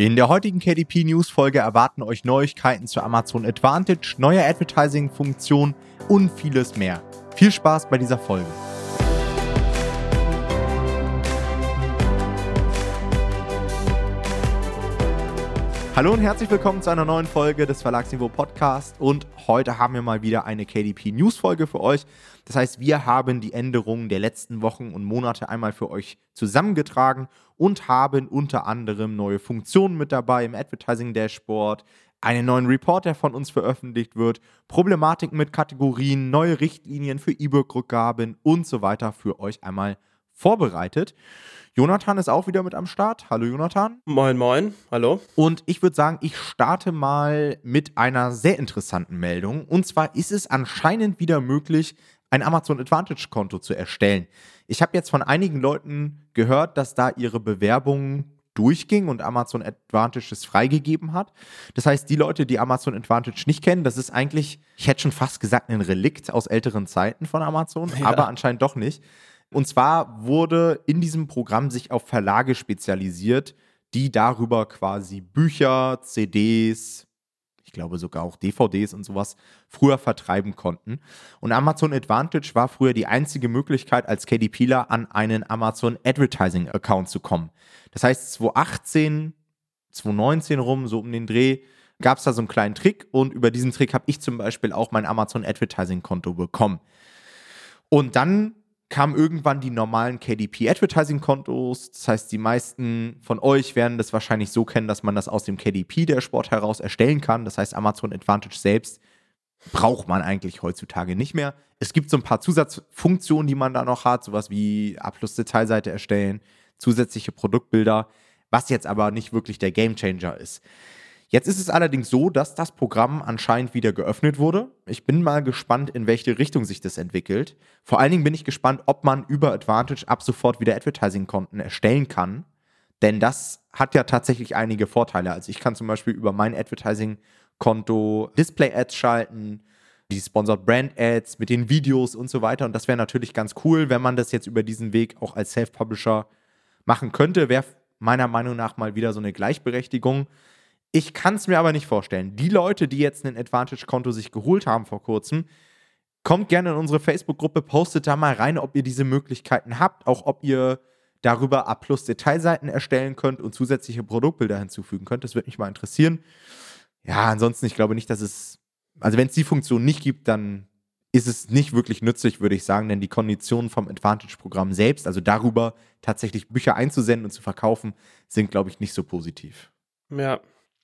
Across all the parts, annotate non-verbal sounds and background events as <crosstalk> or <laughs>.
In der heutigen KDP News Folge erwarten euch Neuigkeiten zu Amazon Advantage, neue Advertising-Funktionen und vieles mehr. Viel Spaß bei dieser Folge. Hallo und herzlich willkommen zu einer neuen Folge des Verlagsniveau Podcast und heute haben wir mal wieder eine KDP News Folge für euch. Das heißt, wir haben die Änderungen der letzten Wochen und Monate einmal für euch zusammengetragen und haben unter anderem neue Funktionen mit dabei im Advertising Dashboard, einen neuen Report, der von uns veröffentlicht wird, Problematiken mit Kategorien, neue Richtlinien für E-Book-Rückgaben und so weiter für euch einmal vorbereitet. Jonathan ist auch wieder mit am Start. Hallo Jonathan. Moin, moin. Hallo. Und ich würde sagen, ich starte mal mit einer sehr interessanten Meldung. Und zwar ist es anscheinend wieder möglich, ein Amazon Advantage Konto zu erstellen. Ich habe jetzt von einigen Leuten gehört, dass da ihre Bewerbungen durchging und Amazon Advantage es freigegeben hat. Das heißt, die Leute, die Amazon Advantage nicht kennen, das ist eigentlich, ich hätte schon fast gesagt, ein Relikt aus älteren Zeiten von Amazon, ja. aber anscheinend doch nicht. Und zwar wurde in diesem Programm sich auf Verlage spezialisiert, die darüber quasi Bücher, CDs, ich glaube sogar auch DVDs und sowas früher vertreiben konnten. Und Amazon Advantage war früher die einzige Möglichkeit, als KDPler an einen Amazon Advertising Account zu kommen. Das heißt, 2018, 2019 rum, so um den Dreh, gab es da so einen kleinen Trick und über diesen Trick habe ich zum Beispiel auch mein Amazon Advertising Konto bekommen. Und dann kamen irgendwann die normalen KDP-Advertising-Kontos. Das heißt, die meisten von euch werden das wahrscheinlich so kennen, dass man das aus dem KDP der Sport heraus erstellen kann. Das heißt, Amazon Advantage selbst braucht man eigentlich heutzutage nicht mehr. Es gibt so ein paar Zusatzfunktionen, die man da noch hat, sowas wie A-Plus-Detailseite erstellen, zusätzliche Produktbilder, was jetzt aber nicht wirklich der Gamechanger ist. Jetzt ist es allerdings so, dass das Programm anscheinend wieder geöffnet wurde. Ich bin mal gespannt, in welche Richtung sich das entwickelt. Vor allen Dingen bin ich gespannt, ob man über Advantage ab sofort wieder Advertising-Konten erstellen kann. Denn das hat ja tatsächlich einige Vorteile. Also ich kann zum Beispiel über mein Advertising-Konto Display-Ads schalten, die Sponsored Brand Ads mit den Videos und so weiter. Und das wäre natürlich ganz cool, wenn man das jetzt über diesen Weg auch als Self-Publisher machen könnte. Wäre meiner Meinung nach mal wieder so eine Gleichberechtigung. Ich kann es mir aber nicht vorstellen. Die Leute, die jetzt ein Advantage-Konto sich geholt haben vor kurzem, kommt gerne in unsere Facebook-Gruppe, postet da mal rein, ob ihr diese Möglichkeiten habt, auch ob ihr darüber A-Plus-Detailseiten erstellen könnt und zusätzliche Produktbilder hinzufügen könnt. Das würde mich mal interessieren. Ja, ansonsten, ich glaube nicht, dass es, also wenn es die Funktion nicht gibt, dann ist es nicht wirklich nützlich, würde ich sagen, denn die Konditionen vom Advantage-Programm selbst, also darüber tatsächlich Bücher einzusenden und zu verkaufen, sind, glaube ich, nicht so positiv. Ja,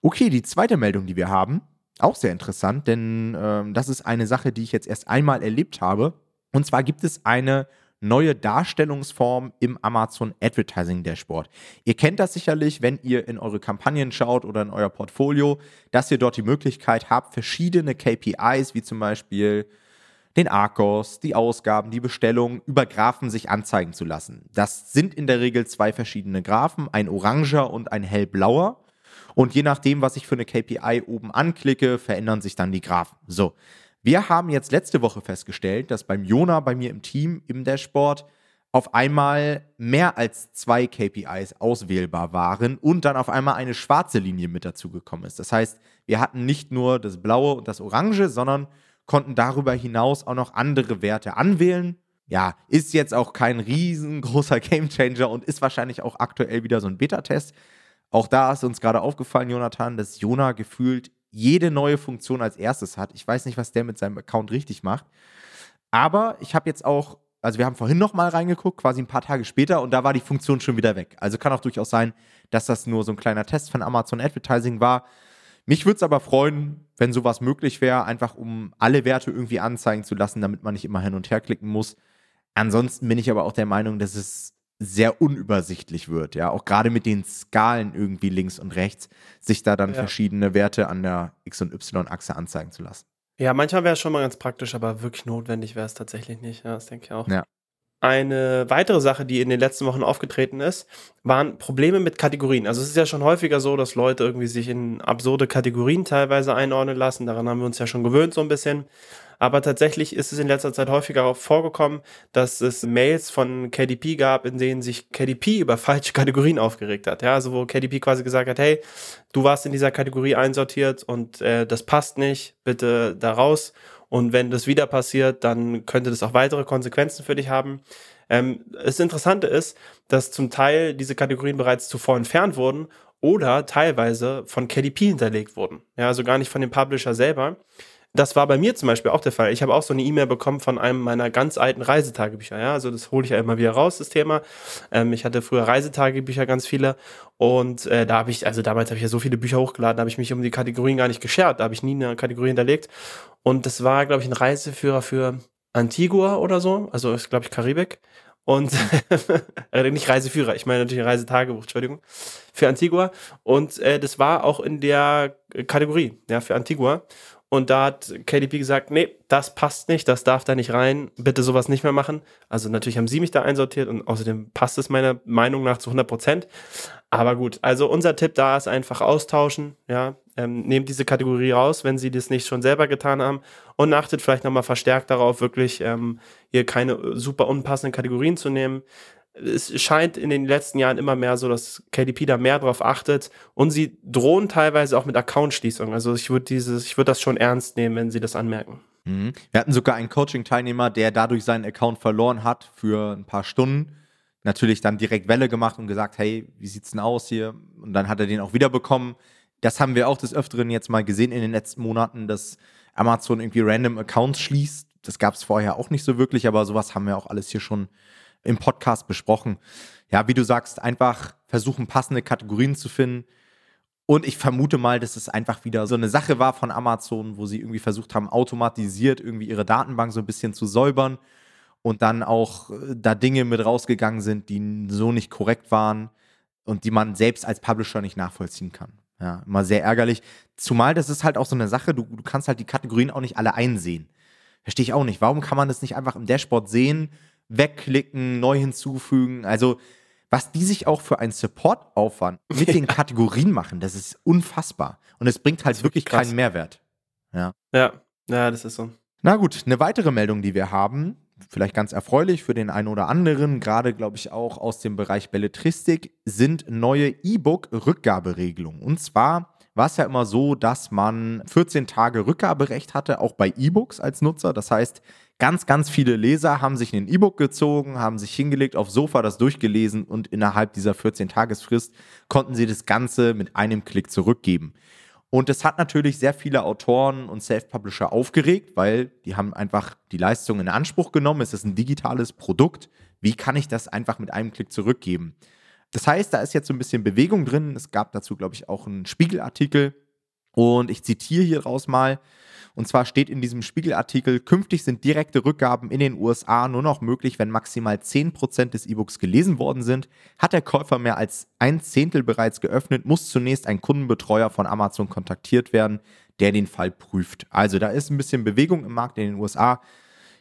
Okay, die zweite Meldung, die wir haben, auch sehr interessant, denn ähm, das ist eine Sache, die ich jetzt erst einmal erlebt habe. Und zwar gibt es eine neue Darstellungsform im Amazon Advertising Dashboard. Ihr kennt das sicherlich, wenn ihr in eure Kampagnen schaut oder in euer Portfolio, dass ihr dort die Möglichkeit habt, verschiedene KPIs, wie zum Beispiel den Arcos, die Ausgaben, die Bestellungen über Graphen sich anzeigen zu lassen. Das sind in der Regel zwei verschiedene Graphen, ein oranger und ein hellblauer. Und je nachdem, was ich für eine KPI oben anklicke, verändern sich dann die Graphen. So. Wir haben jetzt letzte Woche festgestellt, dass beim Jona bei mir im Team im Dashboard auf einmal mehr als zwei KPIs auswählbar waren und dann auf einmal eine schwarze Linie mit dazugekommen ist. Das heißt, wir hatten nicht nur das blaue und das orange, sondern konnten darüber hinaus auch noch andere Werte anwählen. Ja, ist jetzt auch kein riesengroßer <laughs> Gamechanger und ist wahrscheinlich auch aktuell wieder so ein Beta-Test. Auch da ist uns gerade aufgefallen, Jonathan, dass Jona gefühlt jede neue Funktion als erstes hat. Ich weiß nicht, was der mit seinem Account richtig macht. Aber ich habe jetzt auch, also wir haben vorhin noch mal reingeguckt, quasi ein paar Tage später, und da war die Funktion schon wieder weg. Also kann auch durchaus sein, dass das nur so ein kleiner Test von Amazon Advertising war. Mich würde es aber freuen, wenn sowas möglich wäre, einfach um alle Werte irgendwie anzeigen zu lassen, damit man nicht immer hin und her klicken muss. Ansonsten bin ich aber auch der Meinung, dass es sehr unübersichtlich wird, ja, auch gerade mit den Skalen irgendwie links und rechts, sich da dann ja. verschiedene Werte an der X- und Y-Achse anzeigen zu lassen. Ja, manchmal wäre es schon mal ganz praktisch, aber wirklich notwendig wäre es tatsächlich nicht. Ja, das denke ich auch. Ja. Eine weitere Sache, die in den letzten Wochen aufgetreten ist, waren Probleme mit Kategorien. Also es ist ja schon häufiger so, dass Leute irgendwie sich in absurde Kategorien teilweise einordnen lassen. Daran haben wir uns ja schon gewöhnt so ein bisschen. Aber tatsächlich ist es in letzter Zeit häufiger vorgekommen, dass es Mails von KDP gab, in denen sich KDP über falsche Kategorien aufgeregt hat. Ja, also wo KDP quasi gesagt hat, hey, du warst in dieser Kategorie einsortiert und äh, das passt nicht, bitte da raus. Und wenn das wieder passiert, dann könnte das auch weitere Konsequenzen für dich haben. Ähm, das Interessante ist, dass zum Teil diese Kategorien bereits zuvor entfernt wurden oder teilweise von KDP hinterlegt wurden. Ja, also gar nicht von dem Publisher selber. Das war bei mir zum Beispiel auch der Fall. Ich habe auch so eine E-Mail bekommen von einem meiner ganz alten Reisetagebücher. Ja, also das hole ich ja immer wieder raus, das Thema. Ähm, ich hatte früher Reisetagebücher ganz viele und äh, da habe ich, also damals habe ich ja so viele Bücher hochgeladen, da habe ich mich um die Kategorien gar nicht geschert, da habe ich nie eine Kategorie hinterlegt. Und das war, glaube ich, ein Reiseführer für Antigua oder so, also ist, glaube ich, Karibik. Und <laughs> äh, nicht Reiseführer, ich meine natürlich Reisetagebuch, Entschuldigung, für Antigua. Und äh, das war auch in der Kategorie, ja, für Antigua. Und da hat KDP gesagt, nee, das passt nicht, das darf da nicht rein, bitte sowas nicht mehr machen. Also natürlich haben sie mich da einsortiert und außerdem passt es meiner Meinung nach zu 100 Prozent. Aber gut, also unser Tipp da ist einfach austauschen, ja, ähm, nehmt diese Kategorie raus, wenn sie das nicht schon selber getan haben und achtet vielleicht nochmal verstärkt darauf, wirklich ähm, hier keine super unpassenden Kategorien zu nehmen es scheint in den letzten Jahren immer mehr so, dass KDP da mehr drauf achtet und sie drohen teilweise auch mit Account-Schließung. Also ich würde dieses, ich würde das schon ernst nehmen, wenn sie das anmerken. Mhm. Wir hatten sogar einen Coaching-Teilnehmer, der dadurch seinen Account verloren hat für ein paar Stunden. Natürlich dann direkt Welle gemacht und gesagt, hey, wie sieht's denn aus hier? Und dann hat er den auch wiederbekommen. Das haben wir auch des Öfteren jetzt mal gesehen in den letzten Monaten, dass Amazon irgendwie random Accounts schließt. Das gab es vorher auch nicht so wirklich, aber sowas haben wir auch alles hier schon im Podcast besprochen. Ja, wie du sagst, einfach versuchen, passende Kategorien zu finden. Und ich vermute mal, dass es einfach wieder so eine Sache war von Amazon, wo sie irgendwie versucht haben, automatisiert irgendwie ihre Datenbank so ein bisschen zu säubern und dann auch äh, da Dinge mit rausgegangen sind, die so nicht korrekt waren und die man selbst als Publisher nicht nachvollziehen kann. Ja, immer sehr ärgerlich. Zumal das ist halt auch so eine Sache, du, du kannst halt die Kategorien auch nicht alle einsehen. Verstehe ich auch nicht. Warum kann man das nicht einfach im Dashboard sehen? Wegklicken, neu hinzufügen. Also, was die sich auch für einen Supportaufwand <laughs> mit den Kategorien machen, das ist unfassbar. Und es bringt halt wirklich krass. keinen Mehrwert. Ja. ja, ja, das ist so. Na gut, eine weitere Meldung, die wir haben, vielleicht ganz erfreulich für den einen oder anderen, gerade glaube ich auch aus dem Bereich Belletristik, sind neue E-Book-Rückgaberegelungen. Und zwar war es ja immer so, dass man 14 Tage Rückgaberecht hatte, auch bei E-Books als Nutzer. Das heißt, Ganz, ganz viele Leser haben sich ein E-Book gezogen, haben sich hingelegt aufs Sofa, das durchgelesen und innerhalb dieser 14-Tagesfrist konnten sie das Ganze mit einem Klick zurückgeben. Und das hat natürlich sehr viele Autoren und Self-Publisher aufgeregt, weil die haben einfach die Leistung in Anspruch genommen. Es ist ein digitales Produkt. Wie kann ich das einfach mit einem Klick zurückgeben? Das heißt, da ist jetzt so ein bisschen Bewegung drin. Es gab dazu, glaube ich, auch einen Spiegelartikel. Und ich zitiere hier raus mal. Und zwar steht in diesem Spiegelartikel, künftig sind direkte Rückgaben in den USA nur noch möglich, wenn maximal 10% des E-Books gelesen worden sind. Hat der Käufer mehr als ein Zehntel bereits geöffnet, muss zunächst ein Kundenbetreuer von Amazon kontaktiert werden, der den Fall prüft. Also da ist ein bisschen Bewegung im Markt in den USA.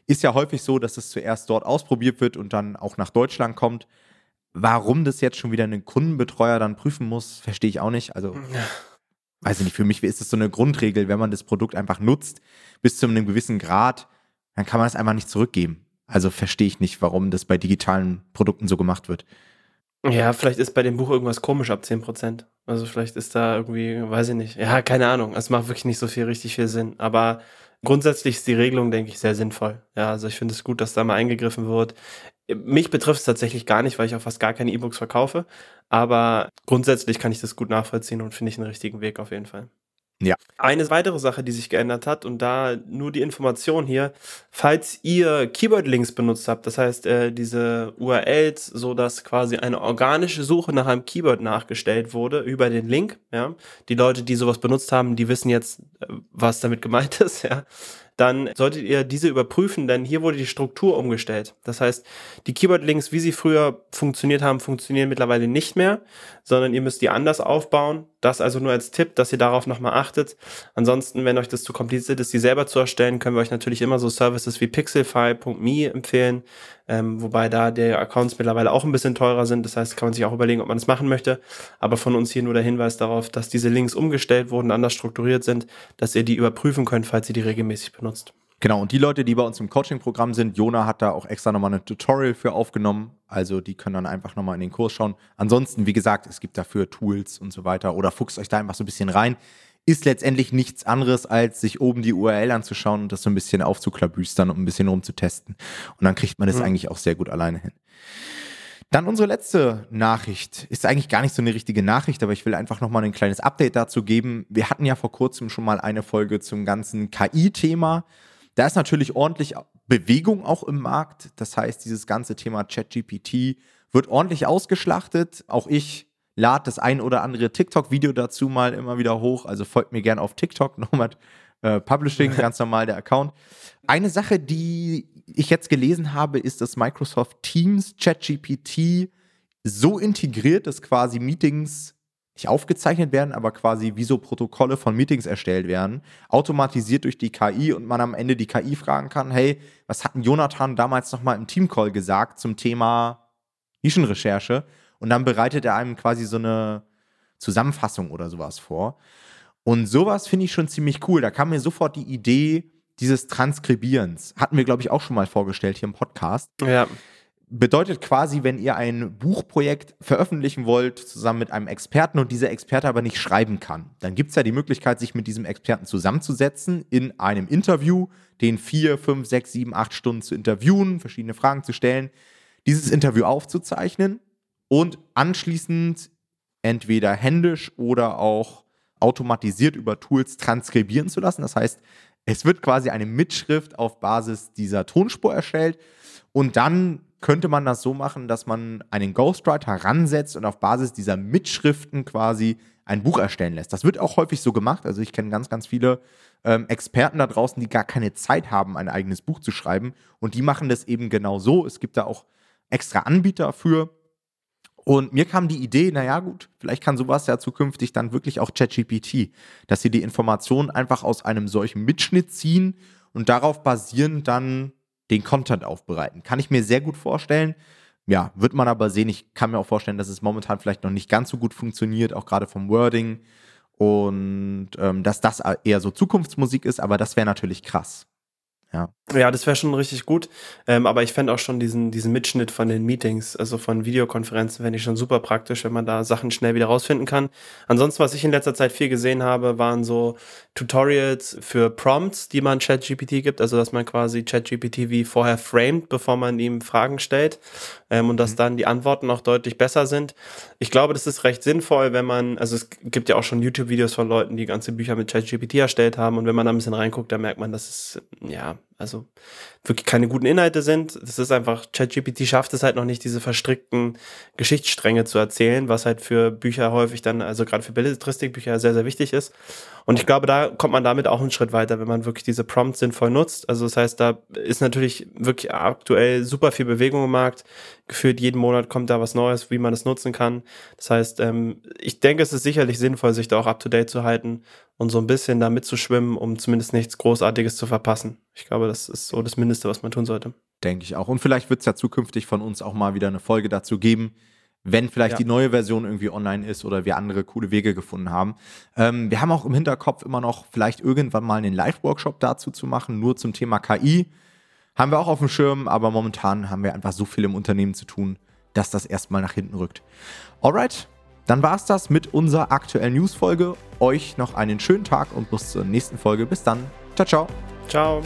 Ist ja häufig so, dass es zuerst dort ausprobiert wird und dann auch nach Deutschland kommt. Warum das jetzt schon wieder ein Kundenbetreuer dann prüfen muss, verstehe ich auch nicht. Also weiß ich nicht, für mich ist das so eine Grundregel, wenn man das Produkt einfach nutzt bis zu einem gewissen Grad, dann kann man es einfach nicht zurückgeben. Also verstehe ich nicht, warum das bei digitalen Produkten so gemacht wird. Ja, vielleicht ist bei dem Buch irgendwas komisch ab 10%. Also vielleicht ist da irgendwie, weiß ich nicht. Ja, keine Ahnung. Es macht wirklich nicht so viel richtig viel Sinn. Aber grundsätzlich ist die Regelung, denke ich, sehr sinnvoll. Ja, also ich finde es gut, dass da mal eingegriffen wird. Mich betrifft es tatsächlich gar nicht, weil ich auch fast gar keine E-Books verkaufe. Aber grundsätzlich kann ich das gut nachvollziehen und finde ich einen richtigen Weg auf jeden Fall. Ja. Eine weitere Sache, die sich geändert hat, und da nur die Information hier, falls ihr Keyword-Links benutzt habt, das heißt äh, diese URLs, so dass quasi eine organische Suche nach einem Keyword nachgestellt wurde über den Link, ja. Die Leute, die sowas benutzt haben, die wissen jetzt, äh, was damit gemeint <laughs> ist, ja dann solltet ihr diese überprüfen, denn hier wurde die Struktur umgestellt. Das heißt, die Keyword-Links, wie sie früher funktioniert haben, funktionieren mittlerweile nicht mehr, sondern ihr müsst die anders aufbauen. Das also nur als Tipp, dass ihr darauf nochmal achtet. Ansonsten, wenn euch das zu kompliziert ist, die selber zu erstellen, können wir euch natürlich immer so Services wie pixelfy.me empfehlen, ähm, wobei da die Accounts mittlerweile auch ein bisschen teurer sind. Das heißt, kann man sich auch überlegen, ob man das machen möchte. Aber von uns hier nur der Hinweis darauf, dass diese Links umgestellt wurden, anders strukturiert sind, dass ihr die überprüfen könnt, falls ihr die regelmäßig benutzt. Genau, und die Leute, die bei uns im Coaching-Programm sind, Jona hat da auch extra nochmal ein Tutorial für aufgenommen. Also die können dann einfach nochmal in den Kurs schauen. Ansonsten, wie gesagt, es gibt dafür Tools und so weiter oder fuchst euch da einfach so ein bisschen rein. Ist letztendlich nichts anderes, als sich oben die URL anzuschauen und das so ein bisschen aufzuklabüstern, um ein bisschen rumzutesten. Und dann kriegt man das mhm. eigentlich auch sehr gut alleine hin. Dann unsere letzte Nachricht. Ist eigentlich gar nicht so eine richtige Nachricht, aber ich will einfach nochmal ein kleines Update dazu geben. Wir hatten ja vor kurzem schon mal eine Folge zum ganzen KI-Thema. Da ist natürlich ordentlich Bewegung auch im Markt. Das heißt, dieses ganze Thema ChatGPT wird ordentlich ausgeschlachtet. Auch ich lade das ein oder andere TikTok-Video dazu mal immer wieder hoch. Also folgt mir gerne auf TikTok, <laughs> Nomad äh, Publishing, <laughs> ganz normal der Account. Eine Sache, die ich jetzt gelesen habe, ist, dass Microsoft Teams ChatGPT so integriert, dass quasi Meetings nicht aufgezeichnet werden, aber quasi wie so Protokolle von Meetings erstellt werden, automatisiert durch die KI und man am Ende die KI fragen kann, hey, was hat denn Jonathan damals nochmal im Teamcall gesagt zum Thema Nischenrecherche? Und dann bereitet er einem quasi so eine Zusammenfassung oder sowas vor. Und sowas finde ich schon ziemlich cool. Da kam mir sofort die Idee dieses Transkribierens. Hatten wir, glaube ich, auch schon mal vorgestellt hier im Podcast. Ja bedeutet quasi, wenn ihr ein Buchprojekt veröffentlichen wollt, zusammen mit einem Experten und dieser Experte aber nicht schreiben kann, dann gibt es ja die Möglichkeit, sich mit diesem Experten zusammenzusetzen, in einem Interview, den vier, fünf, sechs, sieben, acht Stunden zu interviewen, verschiedene Fragen zu stellen, dieses Interview aufzuzeichnen und anschließend entweder händisch oder auch automatisiert über Tools transkribieren zu lassen. Das heißt, es wird quasi eine Mitschrift auf Basis dieser Tonspur erstellt und dann könnte man das so machen, dass man einen Ghostwriter ransetzt und auf Basis dieser Mitschriften quasi ein Buch erstellen lässt. Das wird auch häufig so gemacht. Also ich kenne ganz, ganz viele ähm, Experten da draußen, die gar keine Zeit haben, ein eigenes Buch zu schreiben. Und die machen das eben genau so. Es gibt da auch extra Anbieter für. Und mir kam die Idee, naja gut, vielleicht kann sowas ja zukünftig dann wirklich auch ChatGPT, dass sie die Informationen einfach aus einem solchen Mitschnitt ziehen und darauf basierend dann den Content aufbereiten. Kann ich mir sehr gut vorstellen. Ja, wird man aber sehen. Ich kann mir auch vorstellen, dass es momentan vielleicht noch nicht ganz so gut funktioniert, auch gerade vom Wording. Und ähm, dass das eher so Zukunftsmusik ist, aber das wäre natürlich krass. Ja. Ja, das wäre schon richtig gut. Ähm, aber ich fände auch schon diesen, diesen Mitschnitt von den Meetings, also von Videokonferenzen, fände ich schon super praktisch, wenn man da Sachen schnell wieder rausfinden kann. Ansonsten, was ich in letzter Zeit viel gesehen habe, waren so Tutorials für Prompts, die man ChatGPT gibt, also dass man quasi ChatGPT wie vorher framed, bevor man ihm Fragen stellt ähm, und dass mhm. dann die Antworten auch deutlich besser sind. Ich glaube, das ist recht sinnvoll, wenn man, also es gibt ja auch schon YouTube-Videos von Leuten, die ganze Bücher mit ChatGPT erstellt haben und wenn man da ein bisschen reinguckt, dann merkt man, dass es, ja, also wirklich keine guten Inhalte sind. Das ist einfach, ChatGPT schafft es halt noch nicht, diese verstrickten Geschichtsstränge zu erzählen, was halt für Bücher häufig dann, also gerade für Belletristikbücher sehr, sehr wichtig ist. Und ich glaube, da kommt man damit auch einen Schritt weiter, wenn man wirklich diese Prompts sinnvoll nutzt. Also das heißt, da ist natürlich wirklich aktuell super viel Bewegung im Markt. Gefühlt jeden Monat kommt da was Neues, wie man es nutzen kann. Das heißt, ähm, ich denke, es ist sicherlich sinnvoll, sich da auch up-to-date zu halten und so ein bisschen da mitzuschwimmen, um zumindest nichts Großartiges zu verpassen. Ich glaube, das ist so das Mindeste, was man tun sollte. Denke ich auch. Und vielleicht wird es ja zukünftig von uns auch mal wieder eine Folge dazu geben, wenn vielleicht ja. die neue Version irgendwie online ist oder wir andere coole Wege gefunden haben. Ähm, wir haben auch im Hinterkopf immer noch vielleicht irgendwann mal einen Live-Workshop dazu zu machen, nur zum Thema KI. Haben wir auch auf dem Schirm, aber momentan haben wir einfach so viel im Unternehmen zu tun, dass das erstmal nach hinten rückt. Alright, dann war es das mit unserer aktuellen News-Folge. Euch noch einen schönen Tag und bis zur nächsten Folge. Bis dann. Ciao, ciao. Ciao.